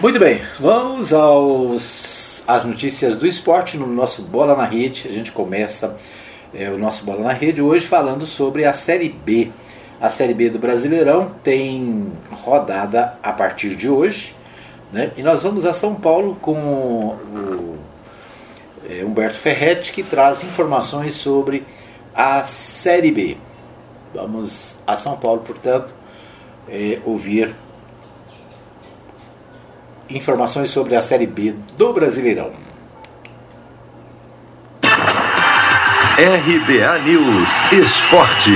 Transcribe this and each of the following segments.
Muito bem, vamos aos às notícias do esporte no nosso Bola na Rede. A gente começa é, o nosso Bola na Rede hoje falando sobre a Série B. A Série B do Brasileirão tem rodada a partir de hoje. Né? E nós vamos a São Paulo com o é, Humberto Ferretti, que traz informações sobre a Série B. Vamos a São Paulo, portanto, é, ouvir informações sobre a Série B do Brasileirão. RBA News Esporte.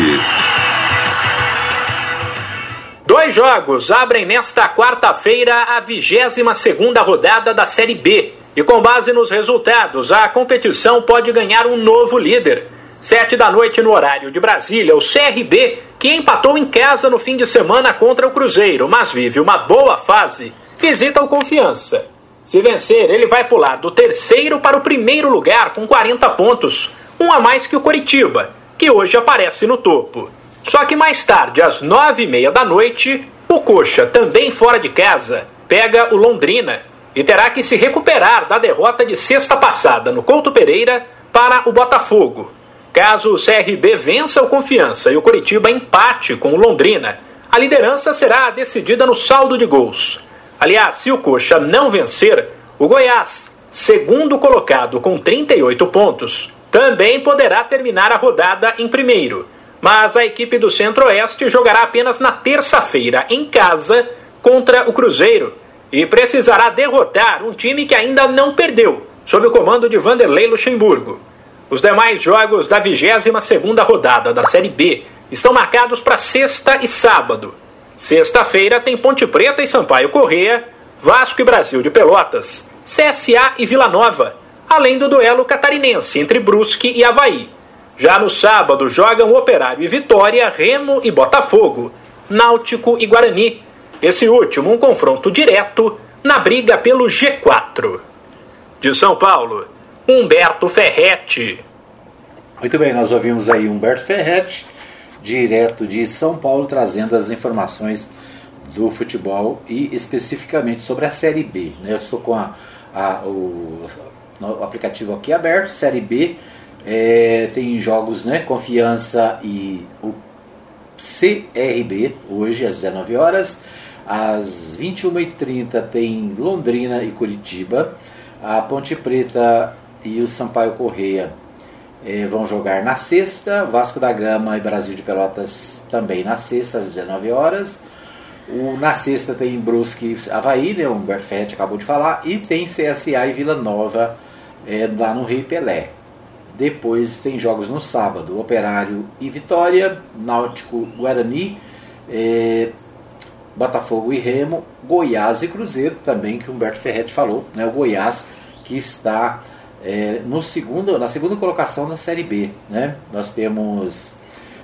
Dois jogos abrem nesta quarta-feira a 22 segunda rodada da Série B. E com base nos resultados, a competição pode ganhar um novo líder. Sete da noite no horário de Brasília, o CRB, que empatou em casa no fim de semana contra o Cruzeiro, mas vive uma boa fase, visita o Confiança. Se vencer, ele vai pular do terceiro para o primeiro lugar com 40 pontos, um a mais que o Coritiba, que hoje aparece no topo. Só que mais tarde, às nove e meia da noite, o Coxa, também fora de casa, pega o Londrina e terá que se recuperar da derrota de sexta passada no Couto Pereira para o Botafogo. Caso o CRB vença o Confiança e o Curitiba empate com o Londrina, a liderança será decidida no saldo de gols. Aliás, se o Coxa não vencer, o Goiás, segundo colocado com 38 pontos, também poderá terminar a rodada em primeiro. Mas a equipe do Centro-Oeste jogará apenas na terça-feira em casa contra o Cruzeiro e precisará derrotar um time que ainda não perdeu, sob o comando de Vanderlei Luxemburgo. Os demais jogos da 22ª rodada da Série B estão marcados para sexta e sábado. Sexta-feira tem Ponte Preta e Sampaio Correia, Vasco e Brasil de Pelotas, CSA e Vila Nova, além do duelo catarinense entre Brusque e Havaí. Já no sábado jogam Operário e Vitória, Remo e Botafogo, Náutico e Guarani, esse último, um confronto direto na briga pelo G4. De São Paulo, Humberto Ferretti. Muito bem, nós ouvimos aí Humberto Ferretti, direto de São Paulo, trazendo as informações do futebol e especificamente sobre a Série B. Né? Eu estou com a, a, o, o, aplicativo aqui aberto, Série B. É, tem jogos, né? Confiança e o CRB, hoje às 19 horas. Às 21h30 tem Londrina e Curitiba. A Ponte Preta e o Sampaio Correia eh, vão jogar na sexta. Vasco da Gama e Brasil de Pelotas também na sexta, às 19 horas. O, na sexta tem Brusque Havaí, né, o Humberto Ferretti acabou de falar. E tem CSA e Vila Nova eh, lá no Rei Pelé. Depois tem jogos no sábado: Operário e Vitória, Náutico Guarani. Eh, Botafogo e Remo, Goiás e Cruzeiro, também que o Humberto Ferretti falou, né? o Goiás que está é, no segundo, na segunda colocação da Série B. Né? Nós temos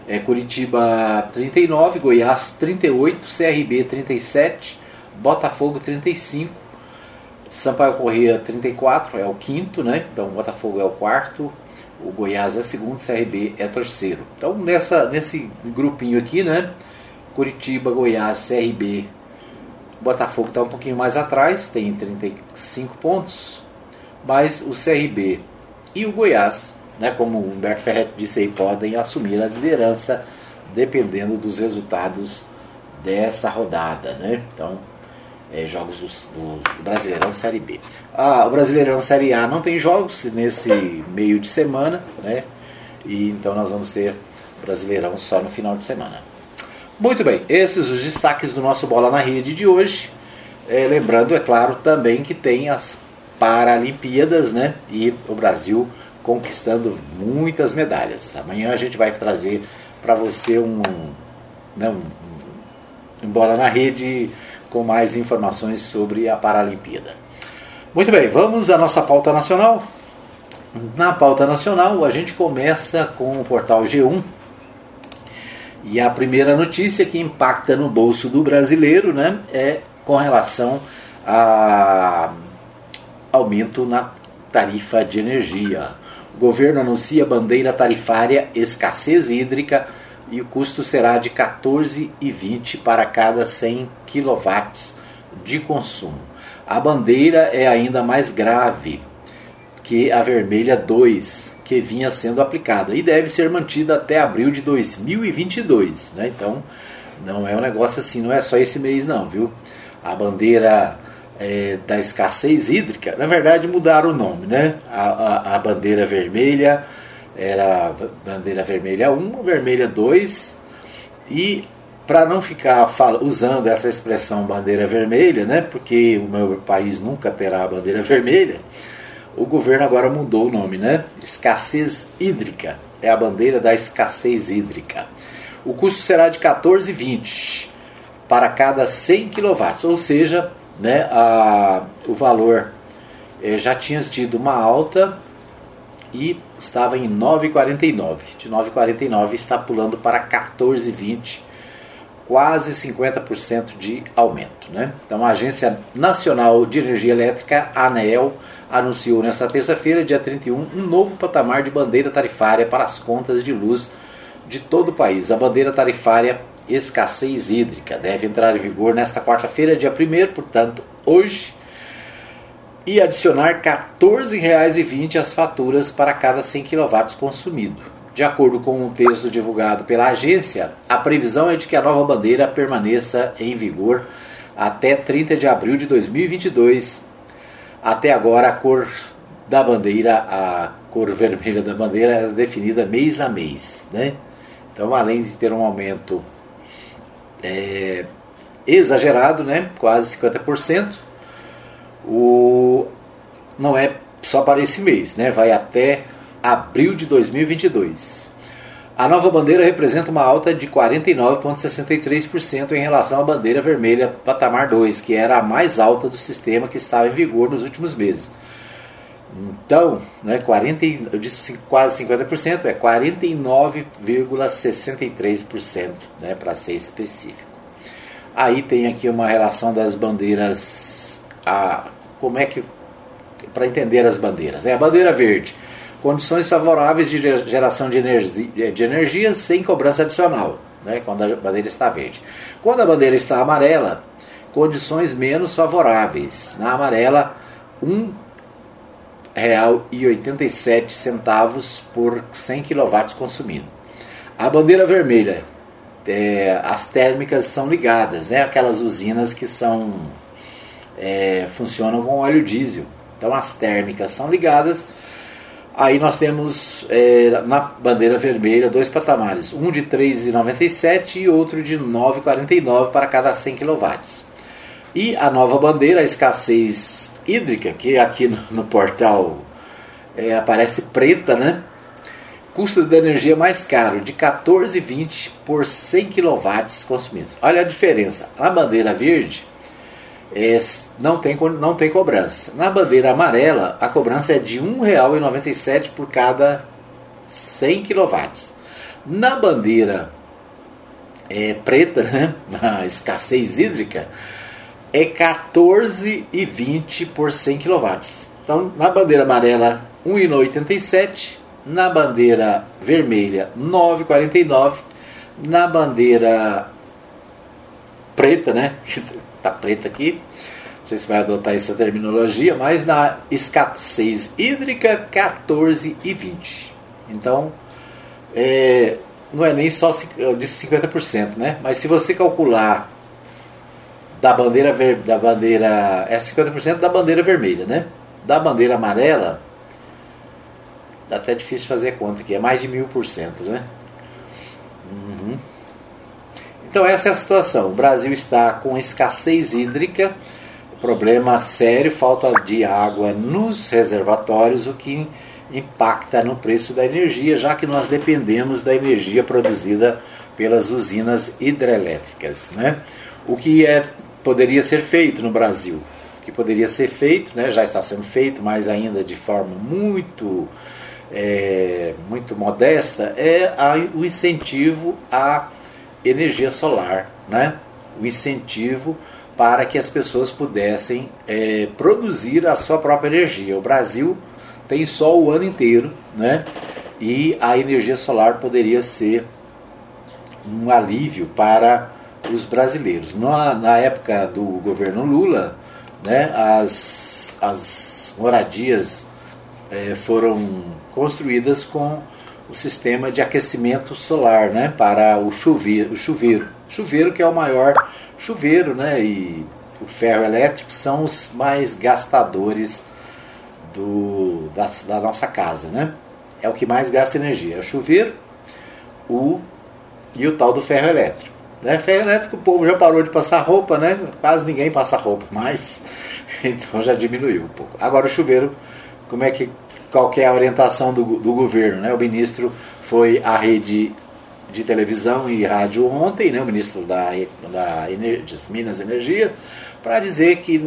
é, Curitiba 39, Goiás 38, CRB 37, Botafogo 35, Sampaio Corrêa 34, é o quinto, né? então o Botafogo é o quarto, o Goiás é segundo, CRB é terceiro. Então nessa, nesse grupinho aqui, né? Curitiba, Goiás, CRB. Botafogo está um pouquinho mais atrás, tem 35 pontos. Mas o CRB e o Goiás, né, como o Humberto Ferretti disse aí, podem assumir a liderança dependendo dos resultados dessa rodada. Né? Então, é, jogos do, do, Brasileirão Série B. Ah, o Brasileirão Série A não tem jogos nesse meio de semana, né? E então nós vamos ter Brasileirão só no final de semana. Muito bem, esses os destaques do nosso Bola na Rede de hoje. É, lembrando, é claro, também que tem as Paralimpíadas, né? E o Brasil conquistando muitas medalhas. Amanhã a gente vai trazer para você um, né, um, um Bola na Rede com mais informações sobre a Paralimpíada. Muito bem, vamos à nossa pauta nacional. Na pauta nacional, a gente começa com o portal G1 e a primeira notícia que impacta no bolso do brasileiro né, é com relação a aumento na tarifa de energia. O governo anuncia bandeira tarifária escassez hídrica e o custo será de 14,20 para cada 100 kW de consumo. A bandeira é ainda mais grave que a vermelha 2, que vinha sendo aplicada e deve ser mantida até abril de 2022. Né? Então, não é um negócio assim, não é só esse mês, não, viu? A bandeira é, da escassez hídrica, na verdade mudaram o nome, né? A, a, a bandeira vermelha era bandeira vermelha 1, vermelha 2 e para não ficar usando essa expressão bandeira vermelha, né, porque o meu país nunca terá a bandeira vermelha, o governo agora mudou o nome, né? Escassez hídrica. É a bandeira da escassez hídrica. O custo será de 14,20 para cada 100 kW, ou seja, né, a, o valor eh, já tinha tido uma alta e estava em 9,49. De 9,49 está pulando para 14,20 quase 50% de aumento. Né? Então, a Agência Nacional de Energia Elétrica, ANEEL, anunciou nesta terça-feira, dia 31, um novo patamar de bandeira tarifária para as contas de luz de todo o país. A bandeira tarifária escassez hídrica deve entrar em vigor nesta quarta-feira, dia 1, portanto, hoje, e adicionar R$ 14,20 às faturas para cada 100 kW consumido. De acordo com um texto divulgado pela agência, a previsão é de que a nova bandeira permaneça em vigor até 30 de abril de 2022. Até agora, a cor da bandeira, a cor vermelha da bandeira, era definida mês a mês. Né? Então, além de ter um aumento é, exagerado, né? quase 50%, o, não é só para esse mês, né? vai até abril de 2022. A nova bandeira representa uma alta de 49,63% em relação à bandeira vermelha patamar 2, que era a mais alta do sistema que estava em vigor nos últimos meses. Então, né, 40, eu disse quase 50%, é 49,63%, né, para ser específico. Aí tem aqui uma relação das bandeiras, a, como é que, para entender as bandeiras. Né? A bandeira verde condições favoráveis de geração de energia, de energia sem cobrança adicional, né, quando a bandeira está verde. Quando a bandeira está amarela, condições menos favoráveis. Na amarela, R$ 1,87 por 100 kW consumido. A bandeira vermelha, é, as térmicas são ligadas, né, aquelas usinas que são é, funcionam com óleo diesel. Então as térmicas são ligadas Aí nós temos é, na bandeira vermelha dois patamares, um de 3,97 e outro de 9,49 para cada 100 kW. E a nova bandeira, a escassez hídrica, que aqui no, no portal é, aparece preta, né? Custo da energia mais caro, de 14,20 por 100 kW consumidos. Olha a diferença. Na bandeira verde, é, não, tem, não tem cobrança. Na bandeira amarela, a cobrança é de R$ 1,97 por cada 100 kW. Na bandeira é, preta, né, na escassez hídrica, é 14,20 por 100 kW. Então, na bandeira amarela, R$ 1,87. Na bandeira vermelha, R$ 9,49. Na bandeira preta, né? tá preta aqui, não sei se vai adotar essa terminologia, mas na escassez hídrica 14 e 20. Então, é, não é nem só disse 50%, né? Mas se você calcular da bandeira ver, da bandeira é 50% da bandeira vermelha, né? Da bandeira amarela dá até difícil fazer conta aqui, é mais de mil por cento, né? Uhum. Então essa é a situação. O Brasil está com escassez hídrica, problema sério, falta de água nos reservatórios, o que impacta no preço da energia, já que nós dependemos da energia produzida pelas usinas hidrelétricas. Né? O que é, poderia ser feito no Brasil? Que poderia ser feito, né, já está sendo feito, mas ainda de forma muito, é, muito modesta, é a, o incentivo a energia solar, né? o incentivo para que as pessoas pudessem é, produzir a sua própria energia. O Brasil tem sol o ano inteiro, né? e a energia solar poderia ser um alívio para os brasileiros. Na, na época do governo Lula, né, as, as moradias é, foram construídas com o sistema de aquecimento solar né, para o chuveiro, o chuveiro. Chuveiro que é o maior chuveiro né, e o ferro elétrico são os mais gastadores do, da, da nossa casa. Né? É o que mais gasta energia. É o chuveiro o, e o tal do ferro elétrico. Né? Ferro elétrico o povo já parou de passar roupa, né? quase ninguém passa roupa mais, então já diminuiu um pouco. Agora o chuveiro, como é que qual que é a orientação do, do governo? Né? O ministro foi à rede de televisão e rádio ontem, né? o ministro da, da Minas e Energia, para dizer que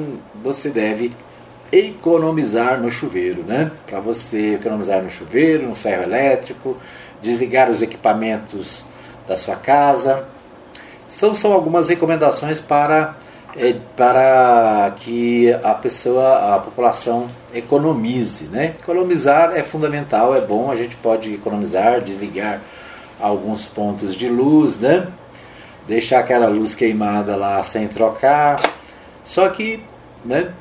você deve economizar no chuveiro, né? Para você economizar no chuveiro, no ferro elétrico, desligar os equipamentos da sua casa. Então são algumas recomendações para, é, para que a pessoa, a população economize, né? Economizar é fundamental, é bom, a gente pode economizar, desligar alguns pontos de luz, né? Deixar aquela luz queimada lá sem trocar. Só que, né,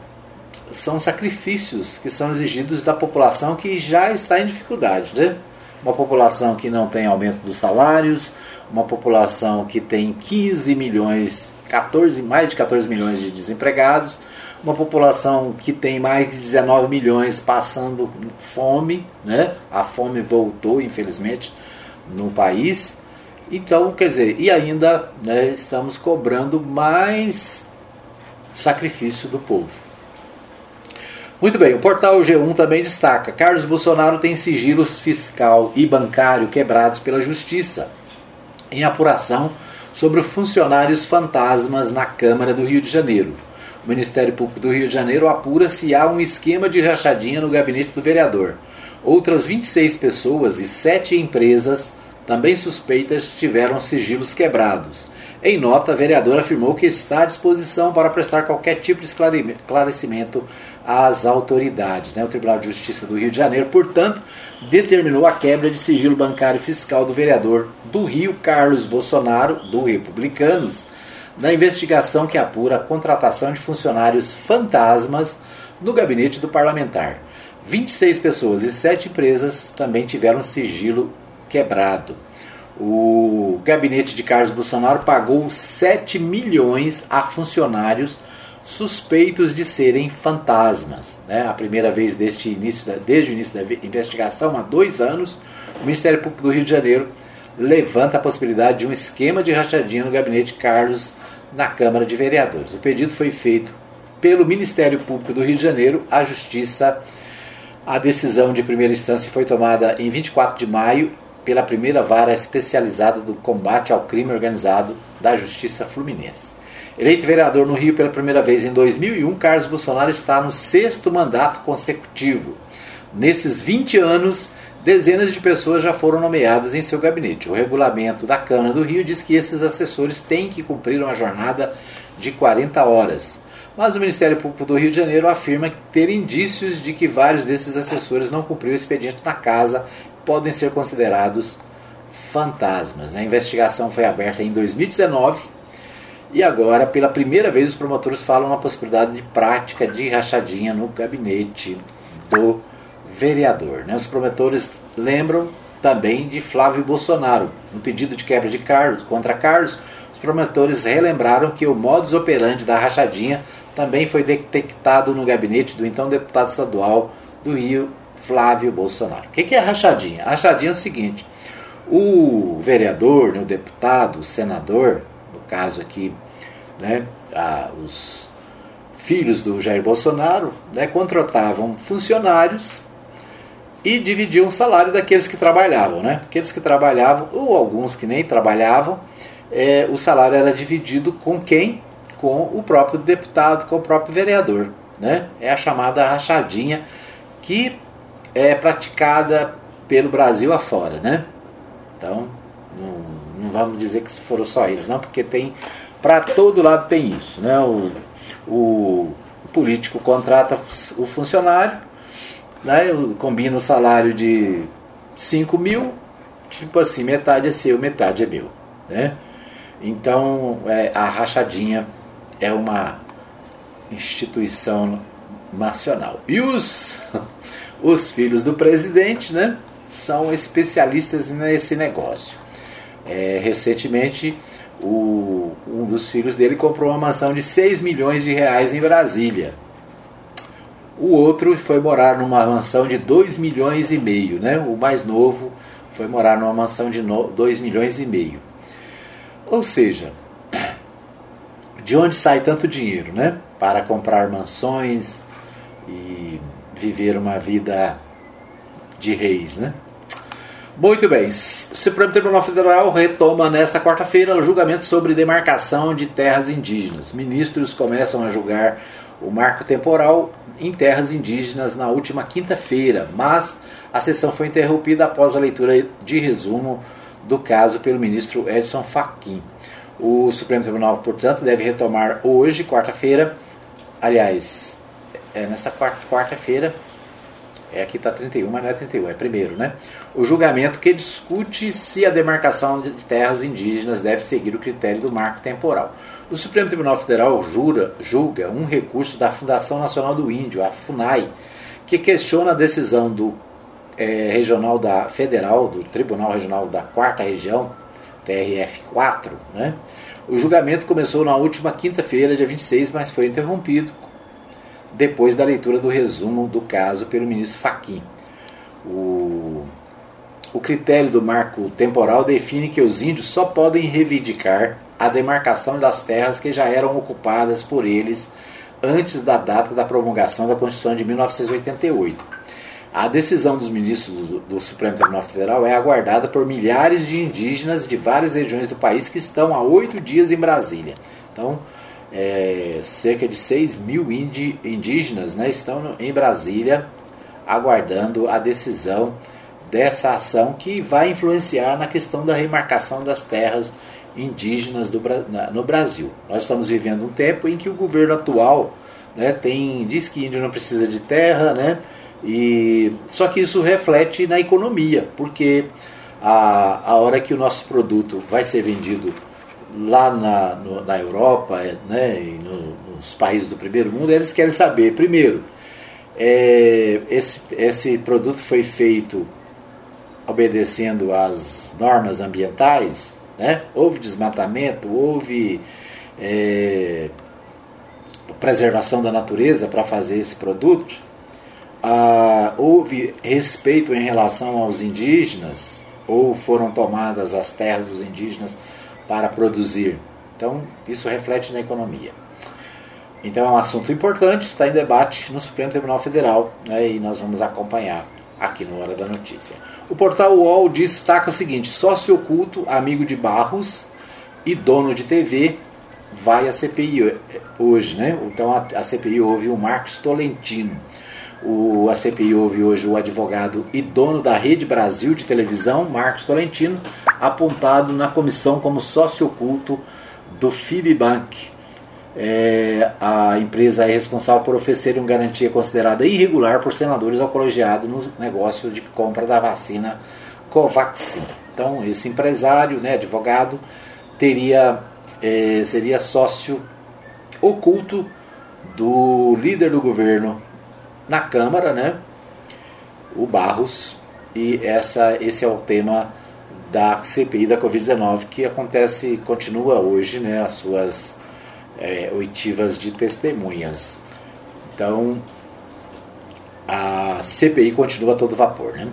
são sacrifícios que são exigidos da população que já está em dificuldade. Né? Uma população que não tem aumento dos salários, uma população que tem 15 milhões, 14, mais de 14 milhões de desempregados, uma população que tem mais de 19 milhões passando fome, né? a fome voltou, infelizmente, no país. Então, quer dizer, e ainda né, estamos cobrando mais sacrifício do povo. Muito bem, o portal G1 também destaca: Carlos Bolsonaro tem sigilos fiscal e bancário quebrados pela Justiça em apuração sobre funcionários fantasmas na Câmara do Rio de Janeiro. O Ministério Público do Rio de Janeiro apura se há um esquema de rachadinha no gabinete do vereador. Outras 26 pessoas e 7 empresas também suspeitas tiveram sigilos quebrados. Em nota, a vereadora afirmou que está à disposição para prestar qualquer tipo de esclarecimento às autoridades. Né? O Tribunal de Justiça do Rio de Janeiro, portanto, determinou a quebra de sigilo bancário fiscal do vereador do Rio, Carlos Bolsonaro, do Republicanos, na investigação que apura a contratação de funcionários fantasmas no gabinete do parlamentar. 26 pessoas e 7 empresas também tiveram sigilo quebrado o gabinete de Carlos Bolsonaro pagou 7 milhões a funcionários suspeitos de serem fantasmas. Né? A primeira vez desde, início da, desde o início da investigação, há dois anos, o Ministério Público do Rio de Janeiro levanta a possibilidade de um esquema de rachadinha no gabinete Carlos na Câmara de Vereadores. O pedido foi feito pelo Ministério Público do Rio de Janeiro à Justiça. A decisão de primeira instância foi tomada em 24 de maio pela primeira vara especializada do combate ao crime organizado da Justiça Fluminense. Eleito vereador no Rio pela primeira vez em 2001, Carlos Bolsonaro está no sexto mandato consecutivo. Nesses 20 anos, dezenas de pessoas já foram nomeadas em seu gabinete. O regulamento da Câmara do Rio diz que esses assessores têm que cumprir uma jornada de 40 horas. Mas o Ministério Público do Rio de Janeiro afirma ter indícios de que vários desses assessores não cumpriram o expediente na casa podem ser considerados fantasmas. A investigação foi aberta em 2019 e agora, pela primeira vez, os promotores falam na possibilidade de prática de rachadinha no gabinete do vereador. Né? Os promotores lembram também de Flávio Bolsonaro. No pedido de quebra de Carlos contra Carlos, os promotores relembraram que o modus operandi da rachadinha também foi detectado no gabinete do então deputado estadual do Rio, Flávio Bolsonaro. O que é rachadinha? A rachadinha é o seguinte: o vereador, né, o deputado, o senador, caso aqui, né, a, os filhos do Jair Bolsonaro, né, contratavam funcionários e dividiam o salário daqueles que trabalhavam. Né? Aqueles que trabalhavam, ou alguns que nem trabalhavam, é, o salário era dividido com quem? Com o próprio deputado, com o próprio vereador. Né? É a chamada rachadinha que é praticada pelo Brasil afora, né? Então, vamos dizer que foram só eles, não, porque tem para todo lado tem isso, né? O, o, o político contrata o funcionário, né? combina o salário de 5 mil, tipo assim, metade é seu, metade é meu, né? Então, é, a rachadinha é uma instituição nacional. E os, os filhos do presidente né, são especialistas nesse negócio. É, recentemente, o, um dos filhos dele comprou uma mansão de 6 milhões de reais em Brasília. O outro foi morar numa mansão de 2 milhões e meio. Né? O mais novo foi morar numa mansão de 2 milhões e meio. Ou seja, de onde sai tanto dinheiro, né? Para comprar mansões e viver uma vida de reis, né? Muito bem. O Supremo Tribunal Federal retoma nesta quarta-feira o julgamento sobre demarcação de terras indígenas. Ministros começam a julgar o marco temporal em terras indígenas na última quinta-feira, mas a sessão foi interrompida após a leitura de resumo do caso pelo ministro Edson Fachin. O Supremo Tribunal, portanto, deve retomar hoje, quarta-feira, aliás, é nesta quarta-feira, é, aqui está 31, mas não é 31, é primeiro, né? O julgamento que discute se a demarcação de terras indígenas deve seguir o critério do marco temporal. O Supremo Tribunal Federal jura, julga um recurso da Fundação Nacional do Índio, a FUNAI, que questiona a decisão do é, regional da federal, do Tribunal Regional da Quarta Região, TRF4, né? O julgamento começou na última quinta-feira, dia 26, mas foi interrompido depois da leitura do resumo do caso pelo ministro Fachin. O, o critério do marco temporal define que os índios só podem reivindicar a demarcação das terras que já eram ocupadas por eles antes da data da promulgação da Constituição de 1988. A decisão dos ministros do, do, Supremo Tribunal Federal é aguardada por milhares de indígenas de várias regiões do país que estão há oito dias em Brasília. Então, é, cerca de 6 mil indígenas né, estão em Brasília aguardando a decisão dessa ação que vai influenciar na questão da remarcação das terras indígenas do, no Brasil. Nós estamos vivendo um tempo em que o governo atual né, tem, diz que índio não precisa de terra, né, e, só que isso reflete na economia, porque a, a hora que o nosso produto vai ser vendido lá na, no, na Europa né, e no, nos países do primeiro mundo, eles querem saber, primeiro, é, esse, esse produto foi feito obedecendo às normas ambientais, né? houve desmatamento, houve é, preservação da natureza para fazer esse produto ah, houve respeito em relação aos indígenas ou foram tomadas as terras dos indígenas para produzir. Então, isso reflete na economia. Então, é um assunto importante, está em debate no Supremo Tribunal Federal né, e nós vamos acompanhar aqui no Hora da Notícia. O portal UOL destaca o seguinte: sócio oculto, amigo de Barros e dono de TV vai à CPI hoje. Né? Então, a, CPI ouve o Marcos Tolentino o, a CPI ouve hoje o advogado e dono da Rede Brasil de televisão, Marcos Tolentino, apontado na comissão como sócio oculto do FIBBank. É, a empresa é responsável por oferecer uma garantia considerada irregular por senadores ao colegiado no negócio de compra da vacina Covaxin. Então, esse empresário, né, advogado, teria é, seria sócio oculto do líder do governo na Câmara, né? O Barros. E essa, esse é o tema da CPI da Covid-19 que acontece, continua hoje, né? As suas é, oitivas de testemunhas. Então, a CPI continua a todo vapor, né?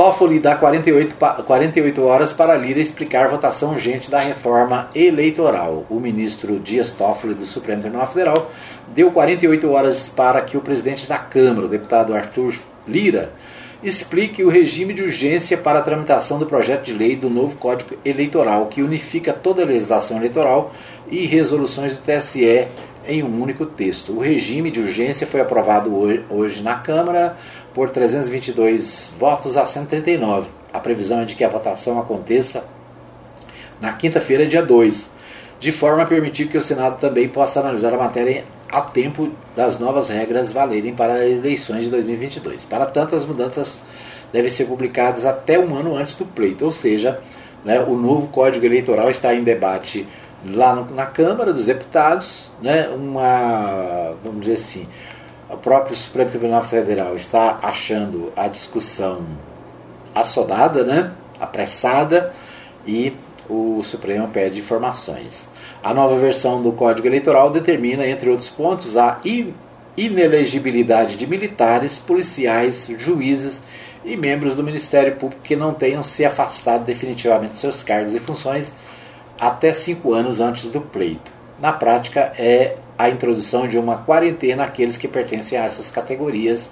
Toffoli dá 48, 48 horas para Lira explicar votação urgente da reforma eleitoral. O ministro Dias Toffoli do Supremo Tribunal Federal deu 48 horas para que o presidente da Câmara, o deputado Arthur Lira, explique o regime de urgência para a tramitação do projeto de lei do novo Código Eleitoral, que unifica toda a legislação eleitoral e resoluções do TSE em um único texto. O regime de urgência foi aprovado hoje na Câmara por 322 votos a 139. A previsão é de que a votação aconteça na quinta-feira, dia 2, de forma a permitir que o Senado também possa analisar a matéria a tempo das novas regras valerem para as eleições de 2022. Para tanto, as mudanças devem ser publicadas até um ano antes do pleito, ou seja, né, o novo Código Eleitoral está em debate lá no, na Câmara dos Deputados, né, uma, vamos dizer assim, o próprio Supremo Tribunal Federal está achando a discussão assodada, né, apressada, e o Supremo pede informações. A nova versão do Código Eleitoral determina, entre outros pontos, a inelegibilidade de militares, policiais, juízes e membros do Ministério Público que não tenham se afastado definitivamente de seus cargos e funções até cinco anos antes do pleito. Na prática, é a introdução de uma quarentena àqueles que pertencem a essas categorias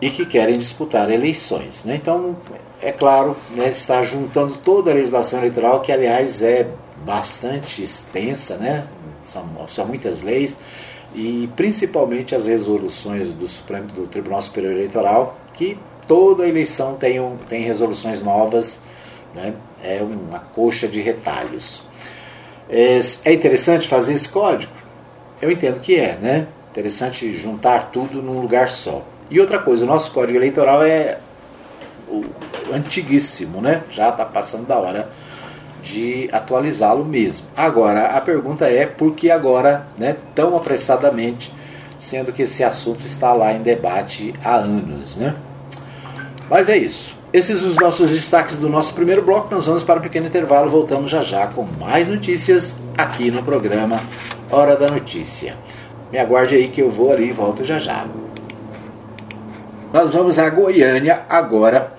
e que querem disputar eleições. Né? Então, é claro, né, está juntando toda a legislação eleitoral, que aliás é bastante extensa, né? são, são muitas leis, e principalmente as resoluções do, Supremo, do Tribunal Superior Eleitoral, que toda eleição tem, um, tem resoluções novas, né? é uma coxa de retalhos. É, é interessante fazer esse código? Eu entendo que é, né? Interessante juntar tudo num lugar só. E outra coisa, o nosso código eleitoral é antiguíssimo, né? Já está passando da hora de atualizá-lo mesmo. Agora, a pergunta é por que agora, né, tão apressadamente, sendo que esse assunto está lá em debate há anos, né? Mas é isso. Esses os nossos destaques do nosso primeiro bloco. Nós vamos para um pequeno intervalo. Voltamos já já com mais notícias aqui no programa Hora da Notícia. Me aguarde aí que eu vou ali e volto já já. Nós vamos a Goiânia agora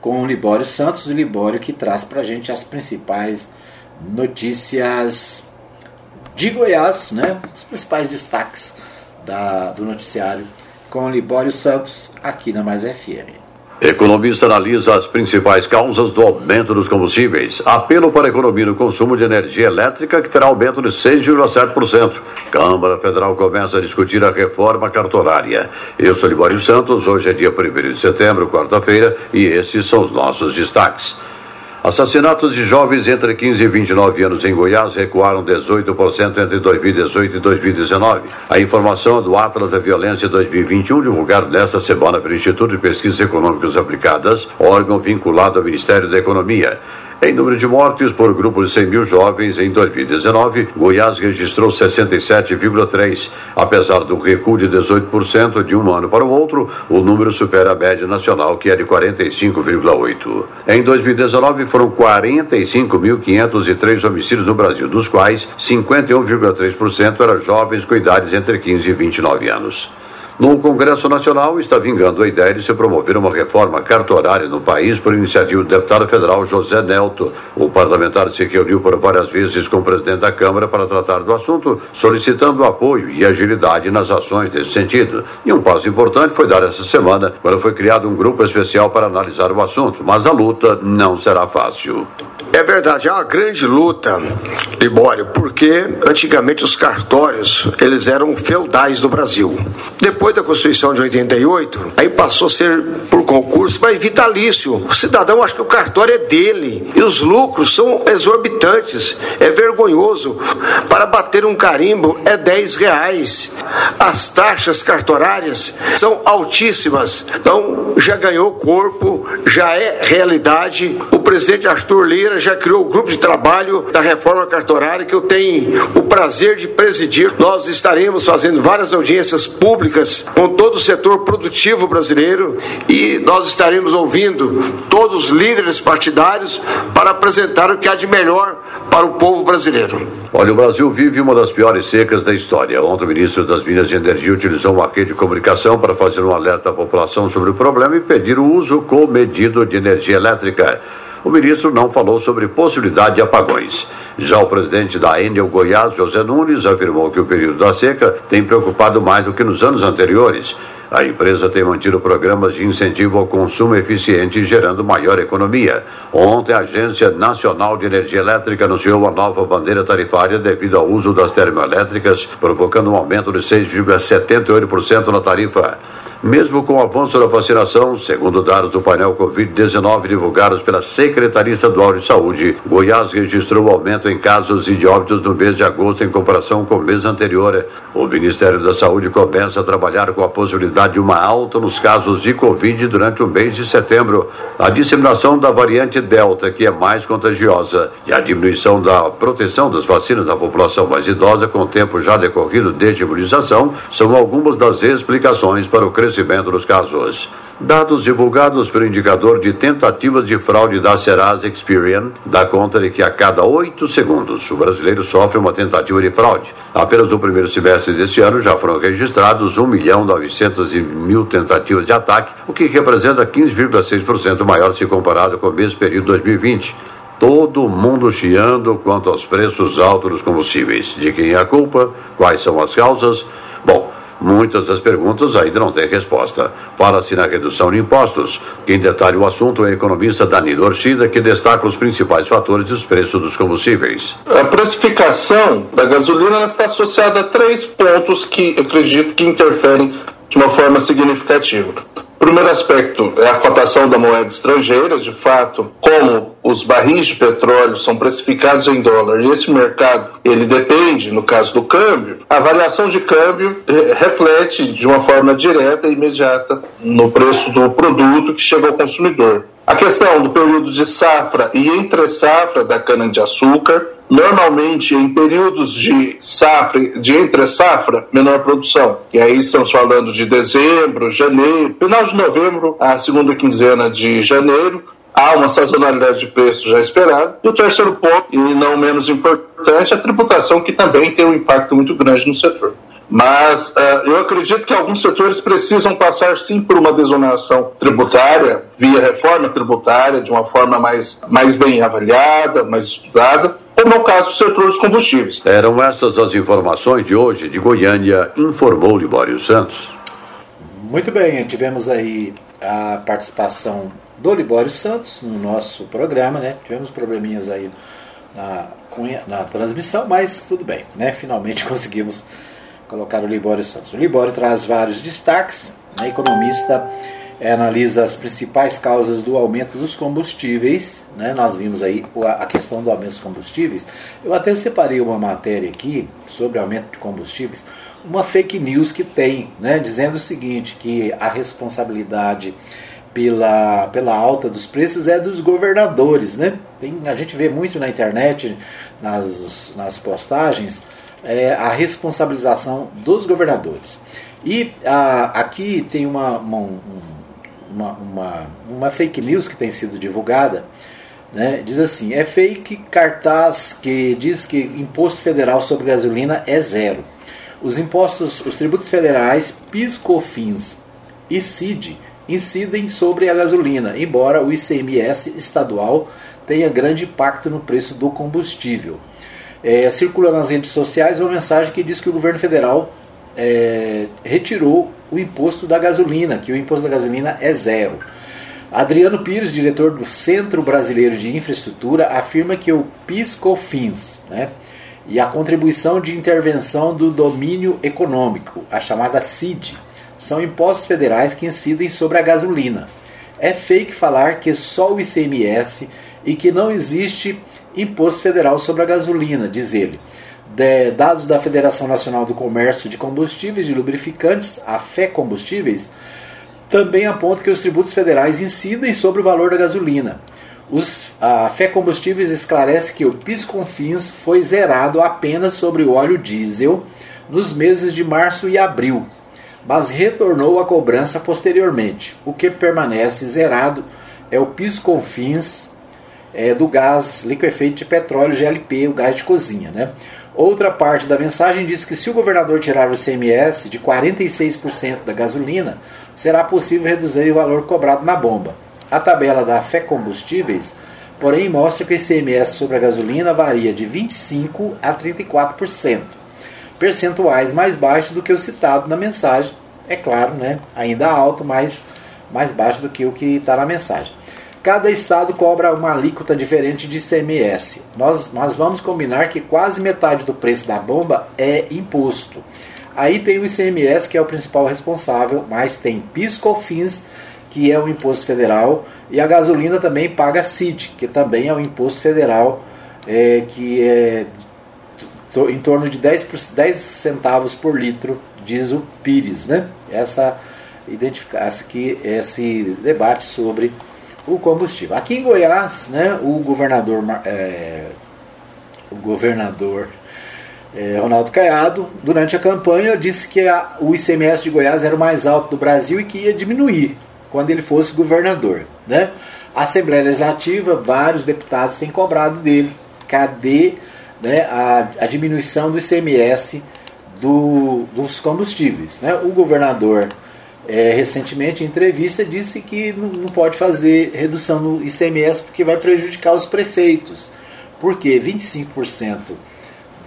com o Libório Santos, o Libório que traz para a gente as principais notícias de Goiás, né? os principais destaques da, do noticiário com o Libório Santos aqui na Mais FM. Economista analisa as principais causas do aumento dos combustíveis. Apelo para a economia no consumo de energia elétrica, que terá aumento de 6,7%. Câmara Federal começa a discutir a reforma cartorária. Eu sou Libório Santos, hoje é dia 1 de setembro, quarta-feira, e esses são os nossos destaques. Assassinatos de jovens entre 15 e 29 anos em Goiás recuaram 18% entre 2018 e 2019. A informação é do Atlas da Violência 2021, divulgado nesta semana pelo Instituto de Pesquisas Econômicas Aplicadas, órgão vinculado ao Ministério da Economia. Em número de mortes por grupo de 100 mil jovens em 2019, Goiás registrou 67,3. Apesar do recuo de 18% de um ano para o outro, o número supera a média nacional, que é de 45,8. Em 2019, foram 45.503 homicídios no Brasil, dos quais 51,3% eram jovens com idades entre 15 e 29 anos. No Congresso Nacional está vingando a ideia de se promover uma reforma cartorária no país por iniciativa do deputado federal José Nelto. O parlamentar se reuniu por várias vezes com o presidente da Câmara para tratar do assunto, solicitando apoio e agilidade nas ações nesse sentido. E um passo importante foi dado essa semana, quando foi criado um grupo especial para analisar o assunto, mas a luta não será fácil. É verdade, é uma grande luta, Libório, porque antigamente os cartórios, eles eram feudais do Brasil. Depois da Constituição de 88, aí passou a ser por concurso, mas vitalício. O cidadão acha que o cartório é dele e os lucros são exorbitantes. É vergonhoso. Para bater um carimbo é 10 reais. As taxas cartorárias são altíssimas. Então já ganhou corpo, já é realidade. O presidente Arthur Lira já criou o grupo de trabalho da reforma cartorária que eu tenho o prazer de presidir. Nós estaremos fazendo várias audiências públicas com todo o setor produtivo brasileiro e nós estaremos ouvindo todos os líderes partidários para apresentar o que há de melhor para o povo brasileiro. Olha, o Brasil vive uma das piores secas da história. Ontem o ministro das Minas e Energia utilizou uma rede de comunicação para fazer um alerta à população sobre o problema e pedir o uso comedido de energia elétrica o ministro não falou sobre possibilidade de apagões. Já o presidente da Enel Goiás, José Nunes, afirmou que o período da seca tem preocupado mais do que nos anos anteriores. A empresa tem mantido programas de incentivo ao consumo eficiente, gerando maior economia. Ontem, a Agência Nacional de Energia Elétrica anunciou a nova bandeira tarifária devido ao uso das termoelétricas, provocando um aumento de 6,78% na tarifa. Mesmo com o avanço da vacinação, segundo dados do painel Covid-19 divulgados pela Secretaria Estadual de Saúde, Goiás registrou aumento em casos e de óbitos no mês de agosto em comparação com o mês anterior. O Ministério da Saúde começa a trabalhar com a possibilidade de uma alta nos casos de Covid durante o mês de setembro. A disseminação da variante Delta, que é mais contagiosa, e a diminuição da proteção das vacinas da população mais idosa com o tempo já decorrido desde a imunização são algumas das explicações para o crescimento crescimento dos casos. Dados divulgados pelo indicador de tentativas de fraude da Serasa Experian dá conta de que a cada oito segundos o brasileiro sofre uma tentativa de fraude. Apenas no primeiro semestre deste ano já foram registrados 1 milhão 900 mil tentativas de ataque, o que representa 15,6% maior se comparado com o mesmo período de 2020 todo mundo chiando quanto aos preços altos dos combustíveis. De quem é a culpa? Quais são as causas? Bom, Muitas das perguntas ainda não têm resposta. Fala-se na redução de impostos. Quem detalha o assunto é o economista Danilo Orchida, que destaca os principais fatores dos preços dos combustíveis. A precificação da gasolina está associada a três pontos que acredito que interferem de uma forma significativa. O primeiro aspecto é a cotação da moeda estrangeira, de fato, como os barris de petróleo são precificados em dólar e esse mercado ele depende, no caso do câmbio, a variação de câmbio reflete de uma forma direta e imediata no preço do produto que chega ao consumidor. A questão do período de safra e entre safra da cana-de-açúcar, normalmente em períodos de safra, de entre safra, menor produção. E aí estamos falando de dezembro, janeiro, final de novembro, a segunda quinzena de janeiro, há uma sazonalidade de preço já esperada. E o terceiro ponto, e não menos importante, a tributação, que também tem um impacto muito grande no setor. Mas uh, eu acredito que alguns setores precisam passar sim por uma desonação tributária, via reforma tributária, de uma forma mais, mais bem avaliada, mais estudada, como é o caso do setor dos combustíveis. Eram essas as informações de hoje de Goiânia, informou Libório Santos. Muito bem, tivemos aí a participação do Libório Santos no nosso programa, né? Tivemos probleminhas aí na, na transmissão, mas tudo bem, né? Finalmente conseguimos colocar o Libório Santos. O Libório traz vários destaques. A economista é, analisa as principais causas do aumento dos combustíveis. Né? Nós vimos aí a questão do aumento dos combustíveis. Eu até separei uma matéria aqui sobre o aumento de combustíveis. Uma fake news que tem, né? dizendo o seguinte, que a responsabilidade pela, pela alta dos preços é dos governadores. Né? Tem, a gente vê muito na internet, nas, nas postagens, é, a responsabilização dos governadores. E a, aqui tem uma, uma, uma, uma, uma fake news que tem sido divulgada. Né? Diz assim: é fake cartaz que diz que imposto federal sobre gasolina é zero. Os impostos, os tributos federais, PIS, COFINS e CID incidem sobre a gasolina, embora o ICMS estadual tenha grande impacto no preço do combustível é, circula nas redes sociais uma mensagem que diz que o governo federal é, retirou o imposto da gasolina, que o imposto da gasolina é zero. Adriano Pires, diretor do Centro Brasileiro de Infraestrutura, afirma que o PIS/COFINS, né, e a contribuição de intervenção do domínio econômico, a chamada CID, são impostos federais que incidem sobre a gasolina. É fake falar que só o ICMS e que não existe imposto federal sobre a gasolina, diz ele. De, dados da Federação Nacional do Comércio de Combustíveis e Lubrificantes, a FE Combustíveis, também aponta que os tributos federais incidem sobre o valor da gasolina. Os, a Fé Combustíveis esclarece que o PIS/COFINS foi zerado apenas sobre o óleo diesel nos meses de março e abril, mas retornou a cobrança posteriormente. O que permanece zerado é o PIS/COFINS é, do gás liquefeito de petróleo GLP, o gás de cozinha. Né? Outra parte da mensagem diz que se o governador tirar o ICMS de 46% da gasolina, será possível reduzir o valor cobrado na bomba. A tabela da Fé Combustíveis, porém, mostra que o ICMS sobre a gasolina varia de 25% a 34%, percentuais mais baixos do que o citado na mensagem. É claro, né? ainda alto, mas mais baixo do que o que está na mensagem. Cada estado cobra uma alíquota diferente de ICMS. Nós, nós vamos combinar que quase metade do preço da bomba é imposto. Aí tem o ICMS, que é o principal responsável, mas tem PIS/COFINS, que é o imposto federal, e a gasolina também paga CID, que também é o imposto federal, é, que é em torno de 10, 10 centavos por litro, diz o Pires. Né? Essa, essa aqui, esse debate sobre o combustível. Aqui em Goiás, né, o governador, é, o governador é, Ronaldo Caiado, durante a campanha, disse que a, o ICMS de Goiás era o mais alto do Brasil e que ia diminuir quando ele fosse governador. Né? A Assembleia Legislativa, vários deputados têm cobrado dele. Cadê né, a, a diminuição do ICMS do, dos combustíveis? Né? O governador, é, recentemente, em entrevista, disse que não, pode fazer redução no ICMS porque vai prejudicar os prefeitos. Porque 25%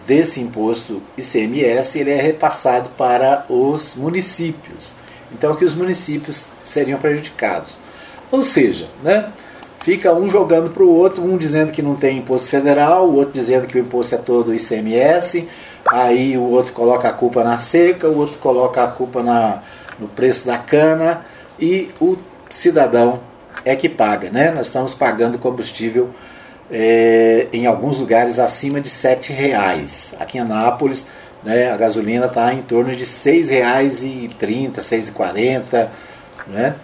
desse imposto ICMS ele é repassado para os municípios. Então que os municípios seriam prejudicados. Ou seja, né, fica um jogando para o outro, um dizendo que não tem imposto federal, o outro dizendo que o imposto é todo ICMS, aí o outro coloca a culpa na seca, o outro coloca a culpa na, no preço da cana e o cidadão é que paga. Né? Nós estamos pagando combustível é, em alguns lugares acima de R$ reais. Aqui em Anápolis, né, a gasolina está em torno de R$ 6,30, R$ 6,40. Né?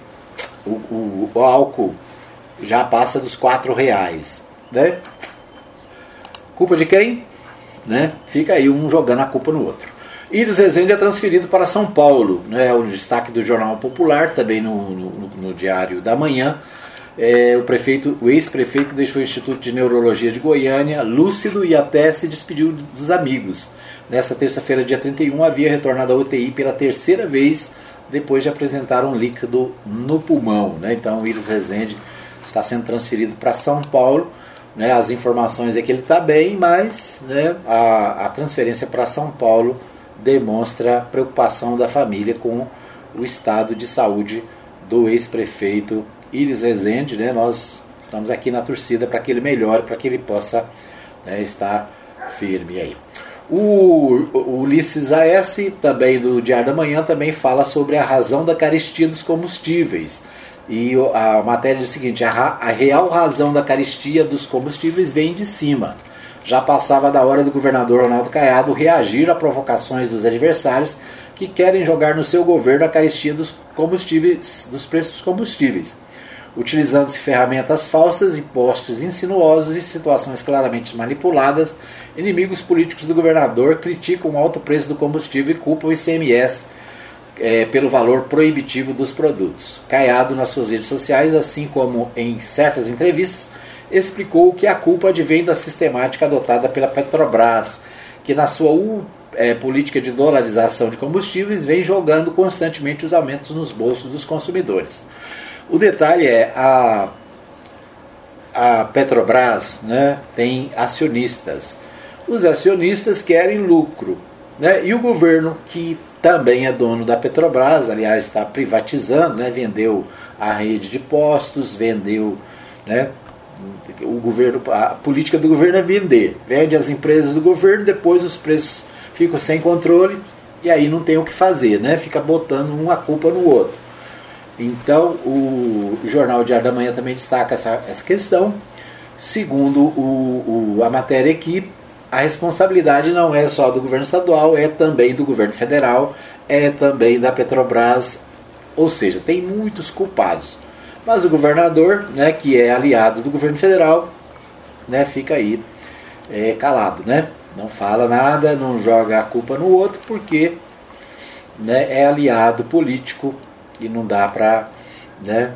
O, o, o, álcool já passa dos R$ reais. Né? Culpa de quem? Né? Fica aí um jogando a culpa no outro. Iris Rezende é transferido para São Paulo, né? o destaque do Jornal Popular, também no, no, no Diário da Manhã é, o prefeito, o ex-prefeito deixou o Instituto de Neurologia de Goiânia lúcido e até se despediu dos amigos. Nesta terça-feira, dia 31, havia retornado à UTI pela terceira vez depois de apresentar um líquido no pulmão. Né? Então, o Iris Rezende está sendo transferido para São Paulo. Né? As informações é que ele está bem, mas né, a, a transferência para São Paulo demonstra preocupação da família com o estado de saúde do ex-prefeito Iris Rezende, né, nós estamos aqui na torcida para que ele melhore, para que ele possa né, estar firme aí. O, o Ulisses AS, também do Diário da Manhã, também fala sobre a razão da carestia dos combustíveis. E a matéria diz o seguinte: a, a real razão da carestia dos combustíveis vem de cima. Já passava da hora do governador Ronaldo Caiado reagir a provocações dos adversários que querem jogar no seu governo a carestia dos combustíveis, dos preços dos combustíveis utilizando-se ferramentas falsas postes insinuosos e situações claramente manipuladas, inimigos políticos do governador criticam o alto preço do combustível e culpam o ICMS é, pelo valor proibitivo dos produtos. Caiado nas suas redes sociais, assim como em certas entrevistas, explicou que a culpa advém da sistemática adotada pela Petrobras, que na sua é, política de dolarização de combustíveis vem jogando constantemente os aumentos nos bolsos dos consumidores. O detalhe é a, a Petrobras né, tem acionistas. Os acionistas querem lucro. Né? E o governo, que também é dono da Petrobras, aliás, está privatizando, né? vendeu a rede de postos, vendeu. Né? O governo, a política do governo é vender. Vende as empresas do governo, depois os preços ficam sem controle e aí não tem o que fazer, né? Fica botando uma culpa no outro. Então, o Jornal Diário da Manhã também destaca essa, essa questão. Segundo o, o, a matéria aqui, a responsabilidade não é só do governo estadual, é também do governo federal, é também da Petrobras, ou seja, tem muitos culpados. Mas o governador, né, que é aliado do governo federal, né, fica aí é, calado, né? Não fala nada, não joga a culpa no outro, porque né, é aliado político e não dá para né,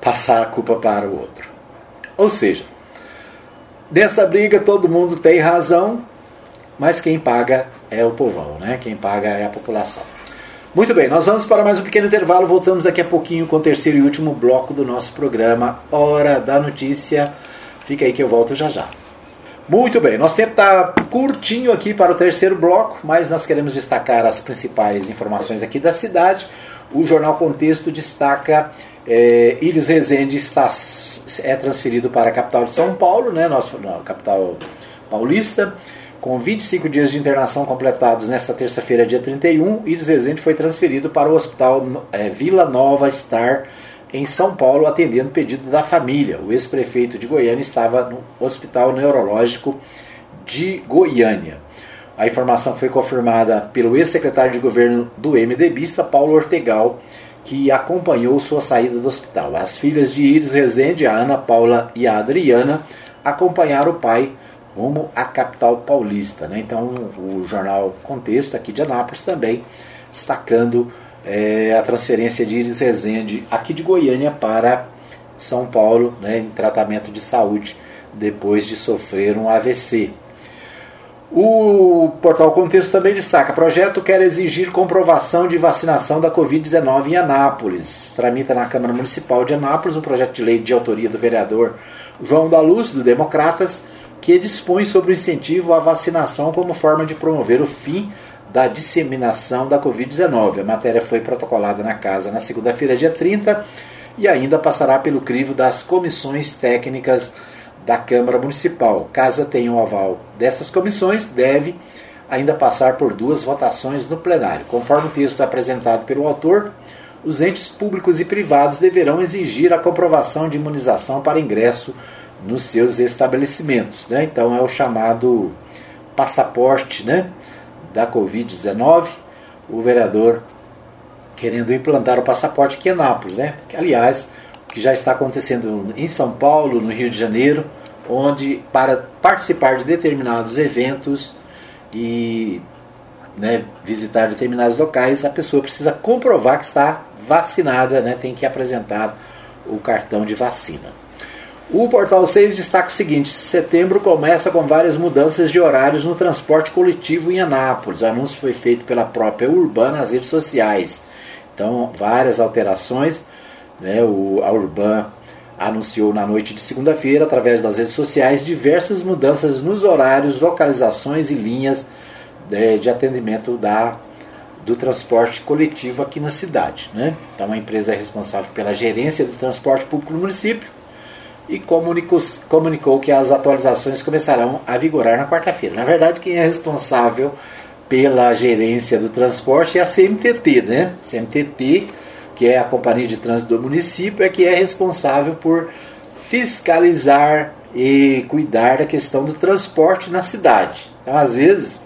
passar a culpa para o outro. Ou seja, nessa briga todo mundo tem razão, mas quem paga é o povão, né? quem paga é a população. Muito bem, nós vamos para mais um pequeno intervalo, voltamos daqui a pouquinho com o terceiro e último bloco do nosso programa Hora da Notícia. Fica aí que eu volto já já. Muito bem, nosso tempo está curtinho aqui para o terceiro bloco, mas nós queremos destacar as principais informações aqui da cidade. O Jornal Contexto destaca é, Iris Rezende está, é transferido para a capital de São Paulo, né, nossa capital paulista, Com 25 dias de internação completados nesta terça-feira, dia 31, Iris Rezende foi transferido para o Hospital é, Vila Nova Star, em São Paulo, atendendo pedido da família. O ex-prefeito de Goiânia estava no Hospital Neurológico de Goiânia. A informação foi confirmada pelo ex-secretário de governo do MDBista, Paulo Ortegal, que acompanhou sua saída do hospital. As filhas de Iris Rezende, a Ana Paula e a Adriana, acompanharam o pai rumo à capital paulista. Né? Então, o jornal Contexto, aqui de Anápolis, também destacando é, a transferência de Iris Rezende aqui de Goiânia para São Paulo, né, em tratamento de saúde, depois de sofrer um AVC. O portal Contexto também destaca: projeto quer exigir comprovação de vacinação da Covid-19 em Anápolis. Tramita na Câmara Municipal de Anápolis um projeto de lei de autoria do vereador João da Luz, do Democratas, que dispõe sobre o incentivo à vacinação como forma de promover o fim da disseminação da Covid-19. A matéria foi protocolada na casa na segunda-feira, dia 30, e ainda passará pelo crivo das comissões técnicas da Câmara Municipal. Caso tenha o um aval dessas comissões, deve ainda passar por duas votações no plenário. Conforme o texto apresentado pelo autor, os entes públicos e privados deverão exigir a comprovação de imunização para ingresso nos seus estabelecimentos. Né? Então é o chamado passaporte né, da Covid-19. O vereador querendo implantar o passaporte aqui em Nápoles, né? que aliás que já está acontecendo em São Paulo, no Rio de Janeiro, onde para participar de determinados eventos e né, visitar determinados locais, a pessoa precisa comprovar que está vacinada, né, tem que apresentar o cartão de vacina. O Portal 6 destaca o seguinte: setembro começa com várias mudanças de horários no transporte coletivo em Anápolis. O anúncio foi feito pela própria Urban nas redes sociais. Então, várias alterações né, o, a Urban anunciou na noite de segunda-feira, através das redes sociais, diversas mudanças nos horários, localizações e linhas de, né, de atendimento da, do transporte coletivo aqui na cidade. Né? Então, a empresa é responsável pela gerência do transporte público no município e comunicou, comunicou que as atualizações começarão a vigorar na quarta-feira. Na verdade, quem é responsável pela gerência do transporte é a CMTT, né? CMTT que é a Companhia de Trânsito do município, é que é responsável por fiscalizar e cuidar da questão do transporte na cidade. Então, às vezes,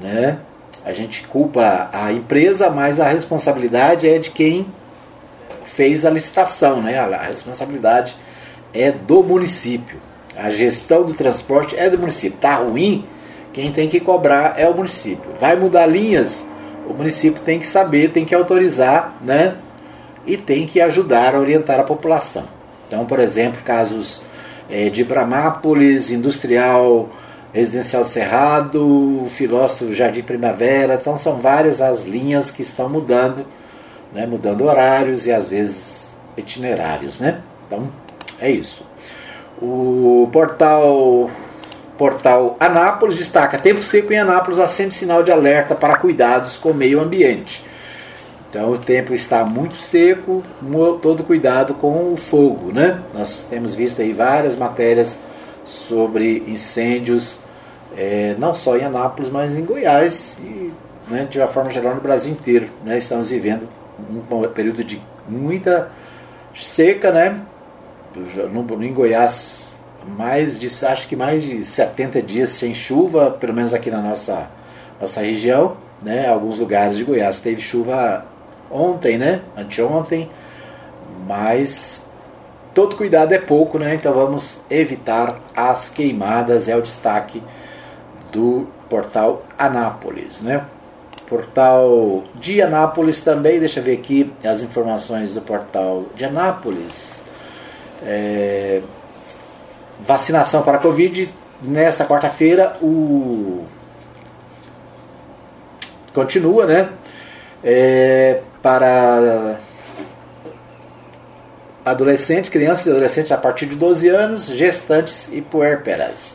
né, a gente culpa a empresa, mas a responsabilidade é de quem fez a licitação, né? A responsabilidade é do município. A gestão do transporte é do município. Tá ruim, quem tem que cobrar é o município. Vai mudar linhas, o município tem que saber, tem que autorizar, né? e tem que ajudar a orientar a população. Então, por exemplo, casos é, de Bramápolis, Industrial, Residencial Cerrado, Filósofo Jardim Primavera, então são várias as linhas que estão mudando, né, mudando horários e às vezes itinerários. Né? Então, é isso. O portal portal Anápolis destaca: tempo seco em Anápolis acende sinal de alerta para cuidados com o meio ambiente. Então o tempo está muito seco, todo cuidado com o fogo, né? Nós temos visto aí várias matérias sobre incêndios, é, não só em Anápolis, mas em Goiás e né, de uma forma geral no Brasil inteiro. Né? Estamos vivendo um período de muita seca, né? No, em Goiás, mais de, acho que mais de 70 dias sem chuva, pelo menos aqui na nossa, nossa região. Né? Alguns lugares de Goiás teve chuva ontem, né? Anteontem, mas todo cuidado é pouco, né? Então vamos evitar as queimadas, é o destaque do portal Anápolis, né? Portal de Anápolis também, deixa eu ver aqui as informações do portal de Anápolis. É, vacinação para a Covid nesta quarta-feira o continua, né? É, para adolescentes, crianças e adolescentes a partir de 12 anos, gestantes e puérperas.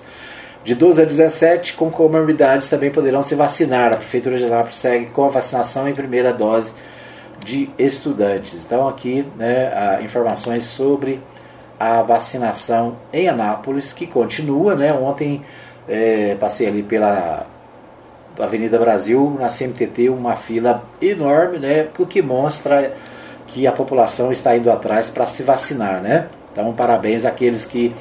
De 12 a 17, com comorbidades também poderão se vacinar. A Prefeitura de Anápolis segue com a vacinação em primeira dose de estudantes. Então, aqui, né, informações sobre a vacinação em Anápolis, que continua. Né? Ontem é, passei ali pela Avenida Brasil, na CMTT, uma fila enorme, né? O que mostra que a população está indo atrás para se vacinar, né? Então, parabéns àqueles que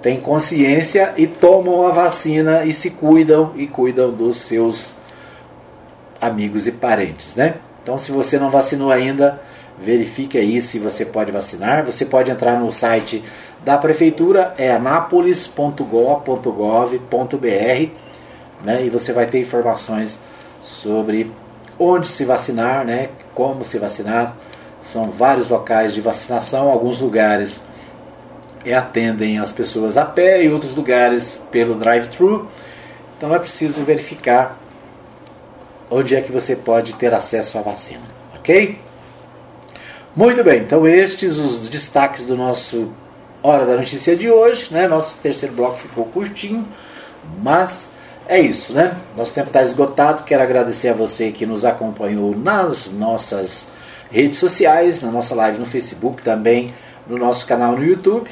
têm consciência e tomam a vacina e se cuidam e cuidam dos seus amigos e parentes, né? Então, se você não vacinou ainda, verifique aí se você pode vacinar. Você pode entrar no site da prefeitura, é anápolis.gov.br, né? E você vai ter informações sobre onde se vacinar, né? Como se vacinar. São vários locais de vacinação, alguns lugares atendem as pessoas a pé e outros lugares pelo drive-thru. Então é preciso verificar onde é que você pode ter acesso à vacina, ok? Muito bem, então estes os destaques do nosso Hora da Notícia de hoje, né? Nosso terceiro bloco ficou curtinho, mas é isso, né? Nosso tempo está esgotado. Quero agradecer a você que nos acompanhou nas nossas redes sociais, na nossa live no Facebook, também no nosso canal no YouTube.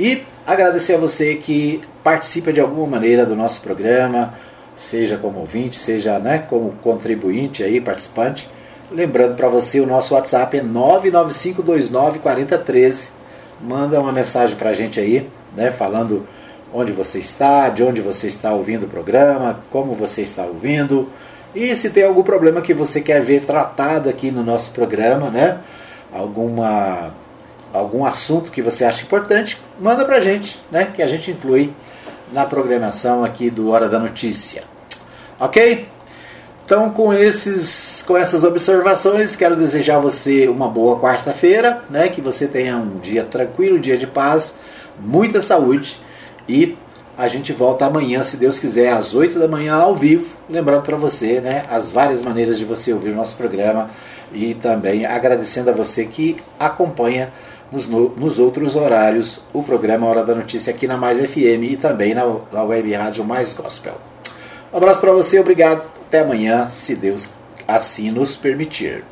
E agradecer a você que participa de alguma maneira do nosso programa, seja como ouvinte, seja né, como contribuinte aí, participante. Lembrando para você, o nosso WhatsApp é 995294013. Manda uma mensagem para a gente aí, né, falando onde você está, de onde você está ouvindo o programa, como você está ouvindo. E se tem algum problema que você quer ver tratado aqui no nosso programa, né? Alguma, algum assunto que você acha importante, manda pra gente, né? Que a gente inclui na programação aqui do Hora da Notícia. Ok? Então, com, esses, com essas observações, quero desejar a você uma boa quarta-feira, né? que você tenha um dia tranquilo, um dia de paz, muita saúde e a gente volta amanhã, se Deus quiser, às 8 da manhã ao vivo. Lembrando para você né, as várias maneiras de você ouvir o nosso programa e também agradecendo a você que acompanha nos, nos outros horários o programa Hora da Notícia aqui na Mais FM e também na, na Web Rádio Mais Gospel. Um abraço para você, obrigado. Até amanhã, se Deus assim nos permitir.